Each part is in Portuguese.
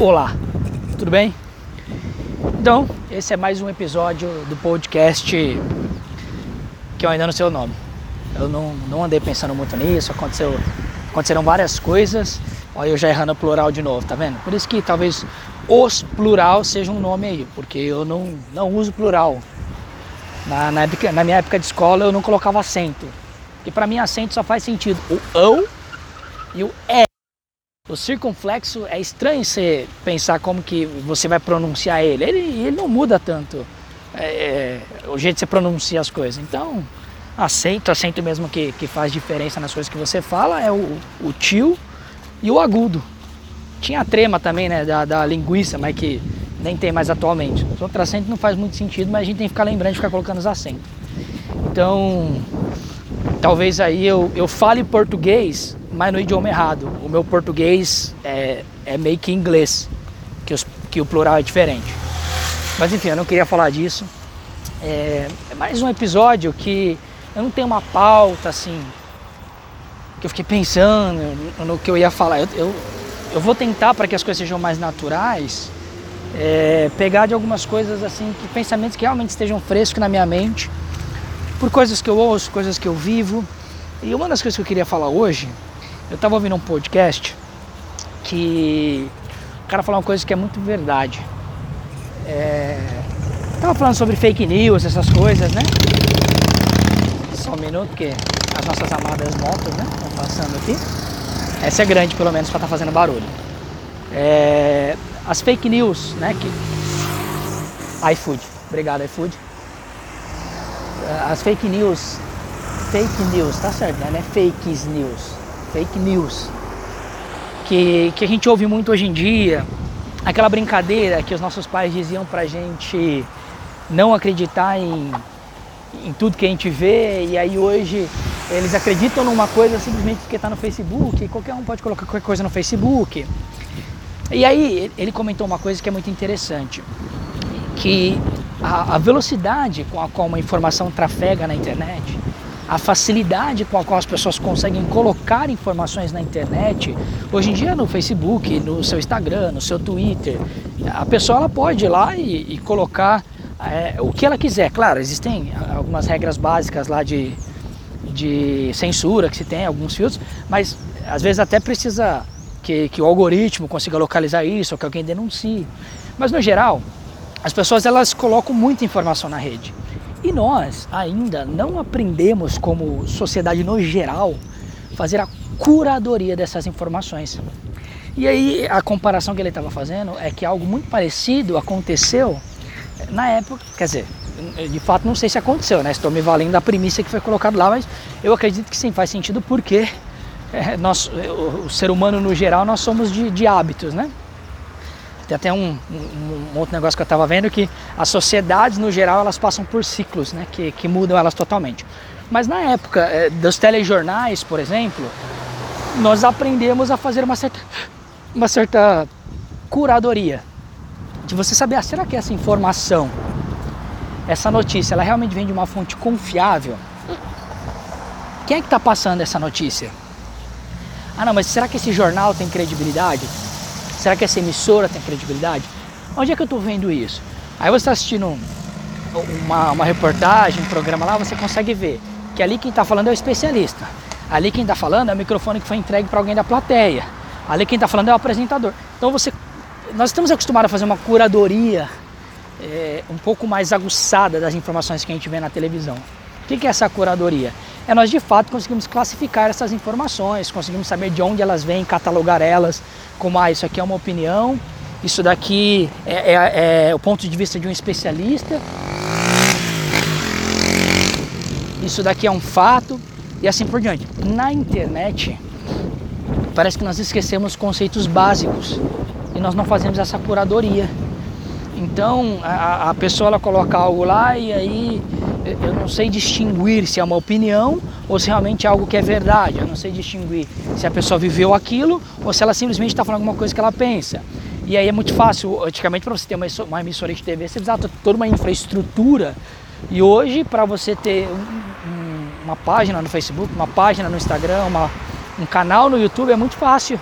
Olá, tudo bem? Então, esse é mais um episódio do podcast que eu ainda não sei o nome. Eu não, não andei pensando muito nisso, aconteceu, aconteceram várias coisas. Olha, eu já errando o plural de novo, tá vendo? Por isso que talvez os plural seja um nome aí, porque eu não, não uso plural. Na, na, época, na minha época de escola eu não colocava acento. E para mim acento só faz sentido o ão e o é. O circunflexo é estranho você pensar como que você vai pronunciar ele. Ele, ele não muda tanto é, é, o jeito que você pronuncia as coisas. Então, acento, acento mesmo que, que faz diferença nas coisas que você fala é o, o tio e o agudo. Tinha a trema também, né, da, da linguiça, mas que nem tem mais atualmente. Os outros acentos não faz muito sentido, mas a gente tem que ficar lembrando de ficar colocando os acentos. Então, talvez aí eu, eu fale português, mas no idioma errado. O meu português é, é meio que inglês, que, os, que o plural é diferente. Mas enfim, eu não queria falar disso. É, é mais um episódio que eu não tenho uma pauta assim, que eu fiquei pensando no que eu ia falar. Eu, eu, eu vou tentar para que as coisas sejam mais naturais, é, pegar de algumas coisas assim, que pensamentos que realmente estejam frescos na minha mente por coisas que eu ouço, coisas que eu vivo. E uma das coisas que eu queria falar hoje, eu estava ouvindo um podcast que o cara falou uma coisa que é muito verdade. É, tava falando sobre fake news, essas coisas, né? Só um minuto, porque as nossas amadas motos, né? Estão passando aqui. Essa é grande, pelo menos, para estar tá fazendo barulho. É, as fake news, né? Que... iFood. Obrigado, iFood as fake news, fake news, tá certo, né? É fake news, fake news, que, que a gente ouve muito hoje em dia, aquela brincadeira que os nossos pais diziam pra gente não acreditar em, em tudo que a gente vê, e aí hoje eles acreditam numa coisa simplesmente porque está no Facebook, qualquer um pode colocar qualquer coisa no Facebook. E aí ele comentou uma coisa que é muito interessante, que a, a velocidade com a qual uma informação trafega na internet, a facilidade com a qual as pessoas conseguem colocar informações na internet, hoje em dia no Facebook, no seu Instagram, no seu Twitter, a pessoa ela pode ir lá e, e colocar é, o que ela quiser. Claro, existem algumas regras básicas lá de, de censura que se tem, alguns filtros, mas às vezes até precisa que, que o algoritmo consiga localizar isso ou que alguém denuncie. Mas no geral, as pessoas elas colocam muita informação na rede. E nós ainda não aprendemos como sociedade no geral fazer a curadoria dessas informações. E aí a comparação que ele estava fazendo é que algo muito parecido aconteceu na época, quer dizer, de fato não sei se aconteceu, né? Estou me valendo da premissa que foi colocada lá, mas eu acredito que sim faz sentido porque é, nós, o, o ser humano no geral nós somos de, de hábitos, né? Tem até um, um, um outro negócio que eu estava vendo que as sociedades no geral elas passam por ciclos, né, que, que mudam elas totalmente. Mas na época é, dos telejornais, por exemplo, nós aprendemos a fazer uma certa, uma certa curadoria de você saber, ah, será que essa informação, essa notícia, ela realmente vem de uma fonte confiável? Quem é que está passando essa notícia? Ah, não, mas será que esse jornal tem credibilidade? Será que essa emissora tem credibilidade? Onde é que eu estou vendo isso? Aí você está assistindo uma, uma reportagem, um programa lá, você consegue ver que ali quem está falando é o especialista. Ali quem está falando é o microfone que foi entregue para alguém da plateia. Ali quem está falando é o apresentador. Então você, nós estamos acostumados a fazer uma curadoria é, um pouco mais aguçada das informações que a gente vê na televisão. O que é essa curadoria? É nós de fato conseguimos classificar essas informações, conseguimos saber de onde elas vêm, catalogar elas, como ah, isso aqui é uma opinião, isso daqui é, é, é o ponto de vista de um especialista, isso daqui é um fato e assim por diante. Na internet, parece que nós esquecemos conceitos básicos e nós não fazemos essa curadoria. Então a, a pessoa ela coloca algo lá e aí eu não sei distinguir se é uma opinião ou se realmente é algo que é verdade. Eu não sei distinguir se a pessoa viveu aquilo ou se ela simplesmente está falando alguma coisa que ela pensa. E aí é muito fácil, antigamente para você ter uma emissora de TV, você precisava ter toda uma infraestrutura. E hoje, para você ter um, uma página no Facebook, uma página no Instagram, uma, um canal no YouTube, é muito fácil.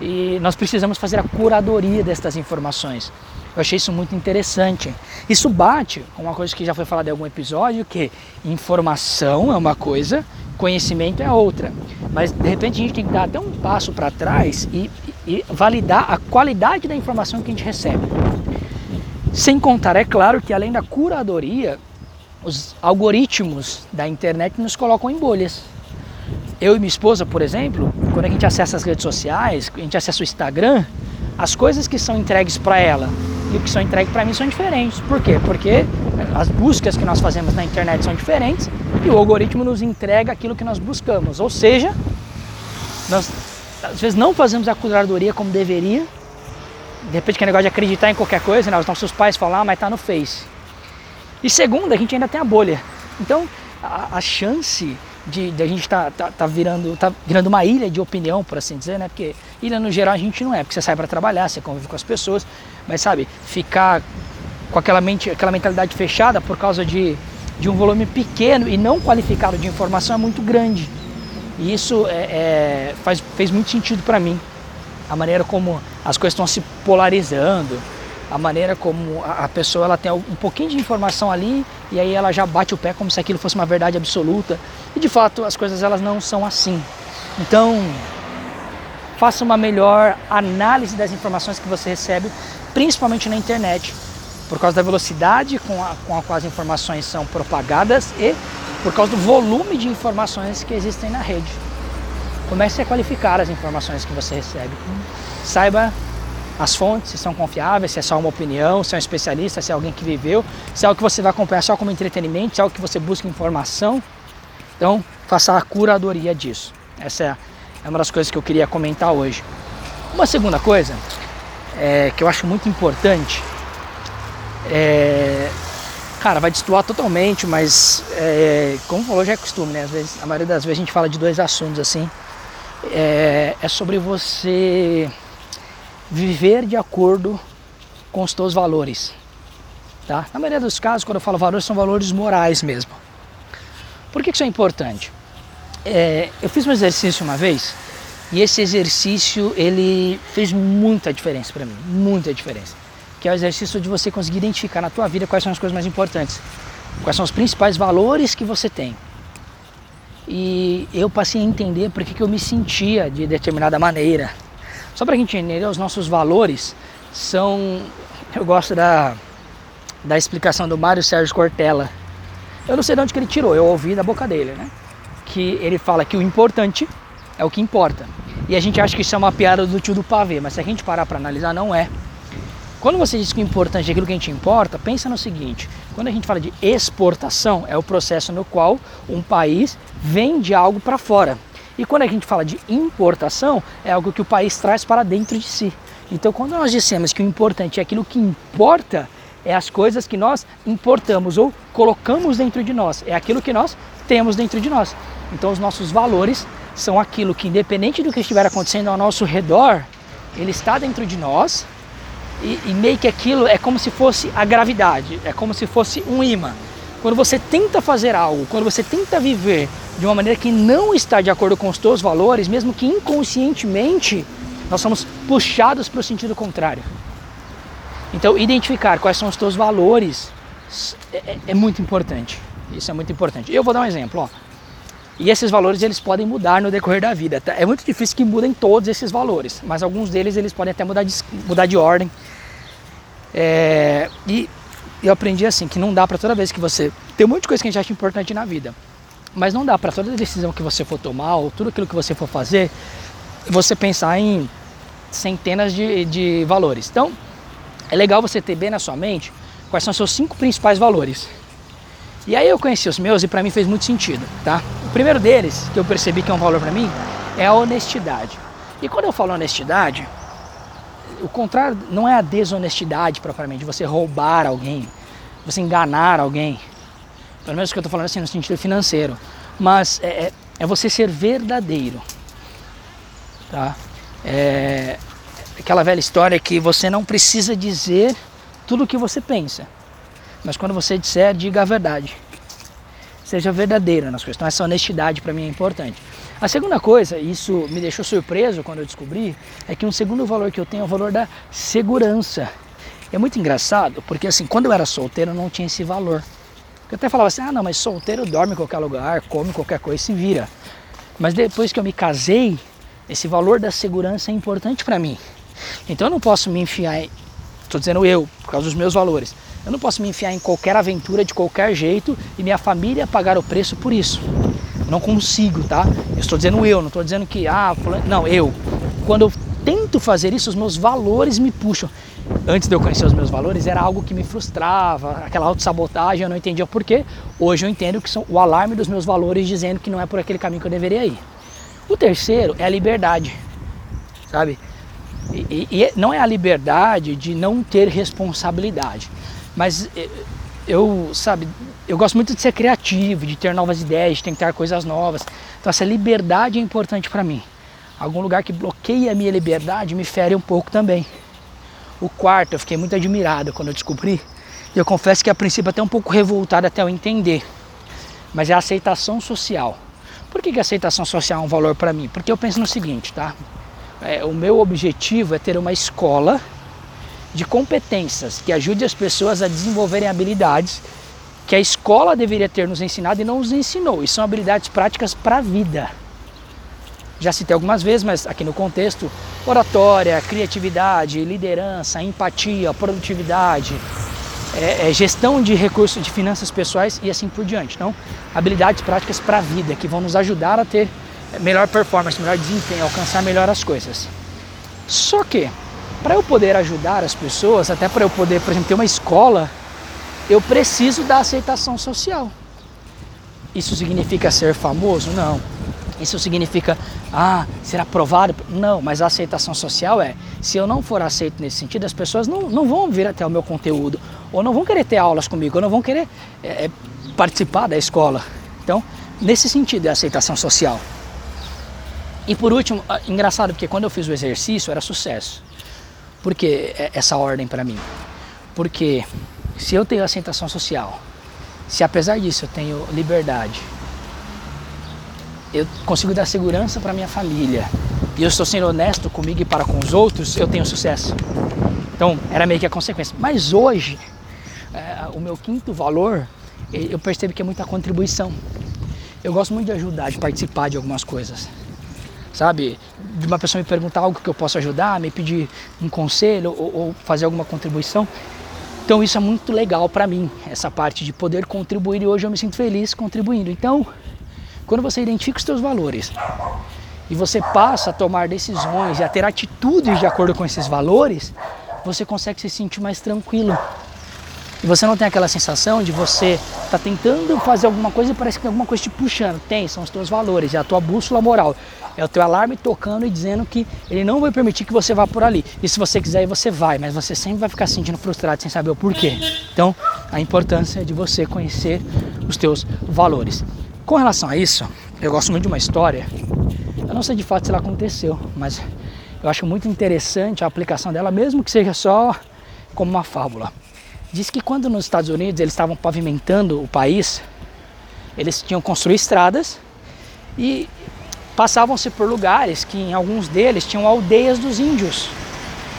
e nós precisamos fazer a curadoria destas informações. Eu achei isso muito interessante. Isso bate com uma coisa que já foi falada em algum episódio, que informação é uma coisa, conhecimento é outra. Mas de repente a gente tem que dar até um passo para trás e, e validar a qualidade da informação que a gente recebe. Sem contar, é claro, que além da curadoria, os algoritmos da internet nos colocam em bolhas. Eu e minha esposa, por exemplo, quando a gente acessa as redes sociais, a gente acessa o Instagram, as coisas que são entregues para ela e o que são entregues para mim são diferentes. Por quê? Porque as buscas que nós fazemos na internet são diferentes e o algoritmo nos entrega aquilo que nós buscamos. Ou seja, nós às vezes não fazemos a curadoria como deveria. De repente que é negócio de acreditar em qualquer coisa, né? os nossos pais falam, ah, mas tá no Face. E segundo, a gente ainda tem a bolha. Então, a, a chance de, de, a gente tá, tá, tá, virando, tá virando uma ilha de opinião, por assim dizer, né? Porque ilha no geral a gente não é, porque você sai para trabalhar, você convive com as pessoas, mas sabe, ficar com aquela, mente, aquela mentalidade fechada por causa de, de um volume pequeno e não qualificado de informação é muito grande. E isso é, é, faz, fez muito sentido para mim. A maneira como as coisas estão se polarizando, a maneira como a pessoa ela tem um pouquinho de informação ali e aí ela já bate o pé como se aquilo fosse uma verdade absoluta. E de fato as coisas elas não são assim. Então faça uma melhor análise das informações que você recebe principalmente na internet. Por causa da velocidade com a, com a qual as informações são propagadas e por causa do volume de informações que existem na rede. Comece a qualificar as informações que você recebe. Saiba as fontes, se são confiáveis, se é só uma opinião, se é um especialista, se é alguém que viveu, se é algo que você vai acompanhar só como entretenimento, se é algo que você busca informação. Então, faça a curadoria disso. Essa é, é uma das coisas que eu queria comentar hoje. Uma segunda coisa é, que eu acho muito importante é, cara, vai destoar totalmente, mas é, como falou já é costume, né? Às vezes, a maioria das vezes a gente fala de dois assuntos assim. É, é sobre você viver de acordo com os teus valores. Tá? Na maioria dos casos, quando eu falo valores, são valores morais mesmo. Por que isso é importante? É, eu fiz um exercício uma vez e esse exercício ele fez muita diferença para mim, muita diferença. Que é o exercício de você conseguir identificar na tua vida quais são as coisas mais importantes, quais são os principais valores que você tem. E eu passei a entender por que eu me sentia de determinada maneira, só para a gente entender, os nossos valores são. Eu gosto da, da explicação do Mário Sérgio Cortella. Eu não sei de onde que ele tirou, eu ouvi da boca dele, né? Que ele fala que o importante é o que importa. E a gente acha que isso é uma piada do tio do pavê, mas se a gente parar para analisar, não é. Quando você diz que o importante é aquilo que a gente importa, pensa no seguinte: quando a gente fala de exportação, é o processo no qual um país vende algo para fora. E quando a gente fala de importação, é algo que o país traz para dentro de si. Então, quando nós dissemos que o importante é aquilo que importa, é as coisas que nós importamos ou colocamos dentro de nós, é aquilo que nós temos dentro de nós. Então, os nossos valores são aquilo que, independente do que estiver acontecendo ao nosso redor, ele está dentro de nós e, e meio que aquilo é como se fosse a gravidade, é como se fosse um imã. Quando você tenta fazer algo, quando você tenta viver de uma maneira que não está de acordo com os teus valores, mesmo que inconscientemente, nós somos puxados para o sentido contrário. Então, identificar quais são os teus valores é, é, é, muito importante. Isso é muito importante. Eu vou dar um exemplo. Ó. E esses valores eles podem mudar no decorrer da vida. Tá? É muito difícil que mudem todos esses valores, mas alguns deles eles podem até mudar de, mudar de ordem. É, e eu aprendi assim que não dá para toda vez que você tem um monte de coisa que a gente acha importante na vida. Mas não dá para toda decisão que você for tomar ou tudo aquilo que você for fazer, você pensar em centenas de, de valores. Então, é legal você ter bem na sua mente quais são os seus cinco principais valores. E aí eu conheci os meus e para mim fez muito sentido, tá? O primeiro deles, que eu percebi que é um valor para mim, é a honestidade. E quando eu falo honestidade, o contrário não é a desonestidade propriamente, você roubar alguém, você enganar alguém, pelo menos que eu estou falando assim no sentido financeiro, mas é, é, é você ser verdadeiro, tá? É aquela velha história que você não precisa dizer tudo o que você pensa, mas quando você disser, diga a verdade. Seja verdadeiro nas coisas. Então essa honestidade para mim é importante. A segunda coisa, e isso me deixou surpreso quando eu descobri, é que um segundo valor que eu tenho é o valor da segurança. É muito engraçado, porque assim, quando eu era solteiro eu não tinha esse valor. Eu até falava assim, ah não, mas solteiro dorme em qualquer lugar, come qualquer coisa e se vira. Mas depois que eu me casei, esse valor da segurança é importante para mim. Então eu não posso me enfiar, estou dizendo eu, por causa dos meus valores, eu não posso me enfiar em qualquer aventura de qualquer jeito e minha família pagar o preço por isso. Não consigo, tá? Eu estou dizendo eu, não estou dizendo que, ah, não, eu. Quando eu tento fazer isso, os meus valores me puxam. Antes de eu conhecer os meus valores, era algo que me frustrava, aquela autossabotagem, eu não entendia porquê. Hoje eu entendo que são o alarme dos meus valores dizendo que não é por aquele caminho que eu deveria ir. O terceiro é a liberdade, sabe? E, e, e não é a liberdade de não ter responsabilidade, mas eh, eu, sabe, eu gosto muito de ser criativo, de ter novas ideias, de tentar coisas novas. Então essa liberdade é importante para mim. Algum lugar que bloqueia a minha liberdade me fere um pouco também. O quarto, eu fiquei muito admirado quando eu descobri. E eu confesso que a princípio até um pouco revoltado até eu entender. Mas é a aceitação social. Por que, que a aceitação social é um valor para mim? Porque eu penso no seguinte, tá? É, o meu objetivo é ter uma escola de competências que ajude as pessoas a desenvolverem habilidades que a escola deveria ter nos ensinado e não nos ensinou. E são habilidades práticas para a vida. Já citei algumas vezes, mas aqui no contexto: oratória, criatividade, liderança, empatia, produtividade, é, é, gestão de recursos de finanças pessoais e assim por diante. Então, habilidades práticas para a vida que vão nos ajudar a ter melhor performance, melhor desempenho, alcançar melhor as coisas. Só que para eu poder ajudar as pessoas, até para eu poder, por exemplo, ter uma escola, eu preciso da aceitação social. Isso significa ser famoso? Não. Isso significa, ah, ser aprovado? Não, mas a aceitação social é, se eu não for aceito nesse sentido, as pessoas não, não vão vir até o meu conteúdo, ou não vão querer ter aulas comigo, ou não vão querer é, participar da escola. Então, nesse sentido é a aceitação social. E por último, ah, engraçado, porque quando eu fiz o exercício era sucesso. Por que essa ordem para mim? Porque se eu tenho aceitação social, se apesar disso eu tenho liberdade, eu consigo dar segurança para minha família e eu estou sendo honesto comigo e para com os outros, eu tenho sucesso. Então era meio que a consequência. Mas hoje, é, o meu quinto valor, eu percebo que é muita contribuição. Eu gosto muito de ajudar, de participar de algumas coisas sabe? De uma pessoa me perguntar algo que eu posso ajudar, me pedir um conselho ou, ou fazer alguma contribuição. Então isso é muito legal para mim, essa parte de poder contribuir e hoje eu me sinto feliz contribuindo. Então, quando você identifica os seus valores e você passa a tomar decisões e a ter atitudes de acordo com esses valores, você consegue se sentir mais tranquilo. E você não tem aquela sensação de você estar tá tentando fazer alguma coisa e parece que tem alguma coisa te puxando. Tem, são os teus valores, é a tua bússola moral. É o teu alarme tocando e dizendo que ele não vai permitir que você vá por ali. E se você quiser, você vai, mas você sempre vai ficar se sentindo frustrado sem saber o porquê. Então, a importância de você conhecer os teus valores. Com relação a isso, eu gosto muito de uma história. Eu não sei de fato se ela aconteceu, mas eu acho muito interessante a aplicação dela, mesmo que seja só como uma fábula. Diz que quando nos Estados Unidos eles estavam pavimentando o país, eles tinham construído estradas e passavam-se por lugares que em alguns deles tinham aldeias dos índios.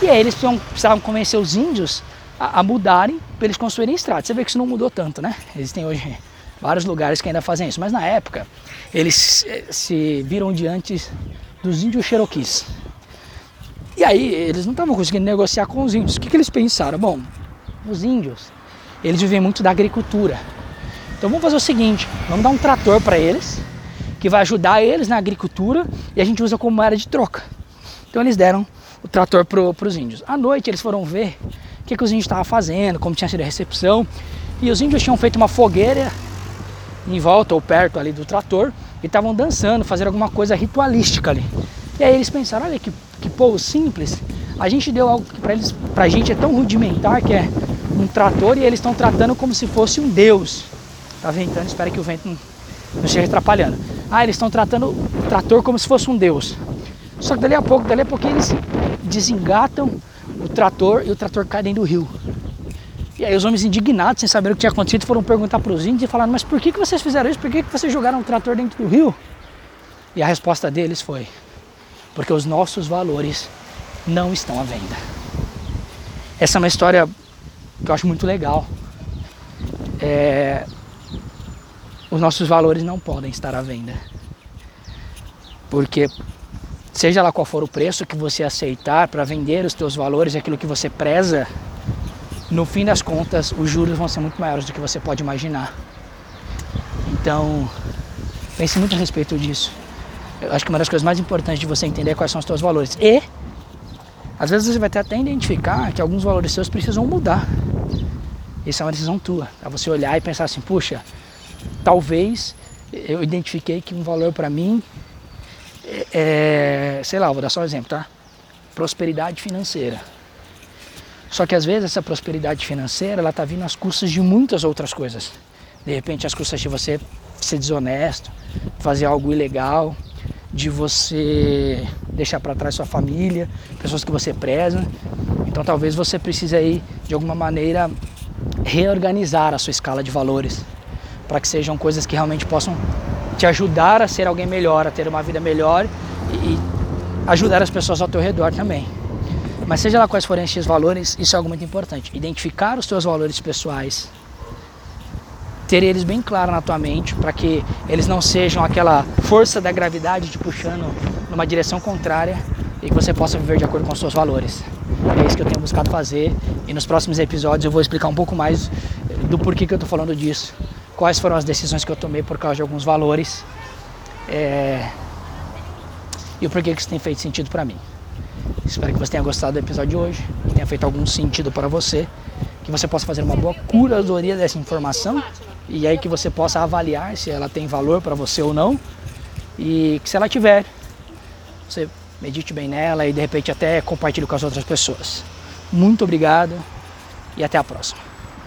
E aí eles precisavam convencer os índios a, a mudarem para eles construírem estradas. Você vê que isso não mudou tanto, né? Existem hoje vários lugares que ainda fazem isso, mas na época eles se viram diante dos índios Cherokees. E aí eles não estavam conseguindo negociar com os índios. O que, que eles pensaram? Bom, os índios, eles vivem muito da agricultura. Então vamos fazer o seguinte, vamos dar um trator para eles que vai ajudar eles na agricultura e a gente usa como moeda de troca. Então eles deram o trator para os índios. À noite eles foram ver o que, que os índios estavam fazendo, como tinha sido a recepção. E os índios tinham feito uma fogueira em volta ou perto ali do trator e estavam dançando, fazendo alguma coisa ritualística ali. E aí eles pensaram, olha que, que povo simples, a gente deu algo que para eles, pra gente é tão rudimentar que é um trator e eles estão tratando como se fosse um deus. Tá ventando, espero que o vento não, não esteja atrapalhando. Ah, eles estão tratando o trator como se fosse um deus. Só que dali a pouco, dali a pouco eles desengatam o trator e o trator cai dentro do rio. E aí os homens indignados, sem saber o que tinha acontecido, foram perguntar para os índios e falaram, mas por que, que vocês fizeram isso? Por que, que vocês jogaram o trator dentro do rio? E a resposta deles foi: porque os nossos valores não estão à venda. Essa é uma história que eu acho muito legal. É, os nossos valores não podem estar à venda. Porque seja lá qual for o preço que você aceitar para vender os teus valores, aquilo que você preza, no fim das contas, os juros vão ser muito maiores do que você pode imaginar. Então, pense muito a respeito disso. Eu acho que uma das coisas mais importantes de você entender é quais são os seus valores. E, às vezes, você vai até identificar que alguns valores seus precisam mudar. Isso é uma decisão tua. É você olhar e pensar assim: puxa, talvez eu identifiquei que um valor para mim é, sei lá, vou dar só um exemplo, tá? Prosperidade financeira. Só que às vezes essa prosperidade financeira ela tá vindo às custas de muitas outras coisas. De repente às custas de você ser desonesto, fazer algo ilegal, de você deixar para trás sua família, pessoas que você preza. Então talvez você precise aí de alguma maneira reorganizar a sua escala de valores para que sejam coisas que realmente possam te ajudar a ser alguém melhor, a ter uma vida melhor e ajudar as pessoas ao teu redor também. Mas seja lá quais forem esses valores, isso é algo muito importante. Identificar os teus valores pessoais, ter eles bem claros na tua mente, para que eles não sejam aquela força da gravidade te puxando numa direção contrária e que você possa viver de acordo com os seus valores. É isso que eu tenho buscado fazer e nos próximos episódios eu vou explicar um pouco mais do porquê que eu estou falando disso quais foram as decisões que eu tomei por causa de alguns valores é, e o porquê que isso tem feito sentido para mim. Espero que você tenha gostado do episódio de hoje, que tenha feito algum sentido para você, que você possa fazer uma boa curadoria dessa informação e aí que você possa avaliar se ela tem valor para você ou não e que se ela tiver, você medite bem nela e de repente até compartilhe com as outras pessoas. Muito obrigado e até a próxima.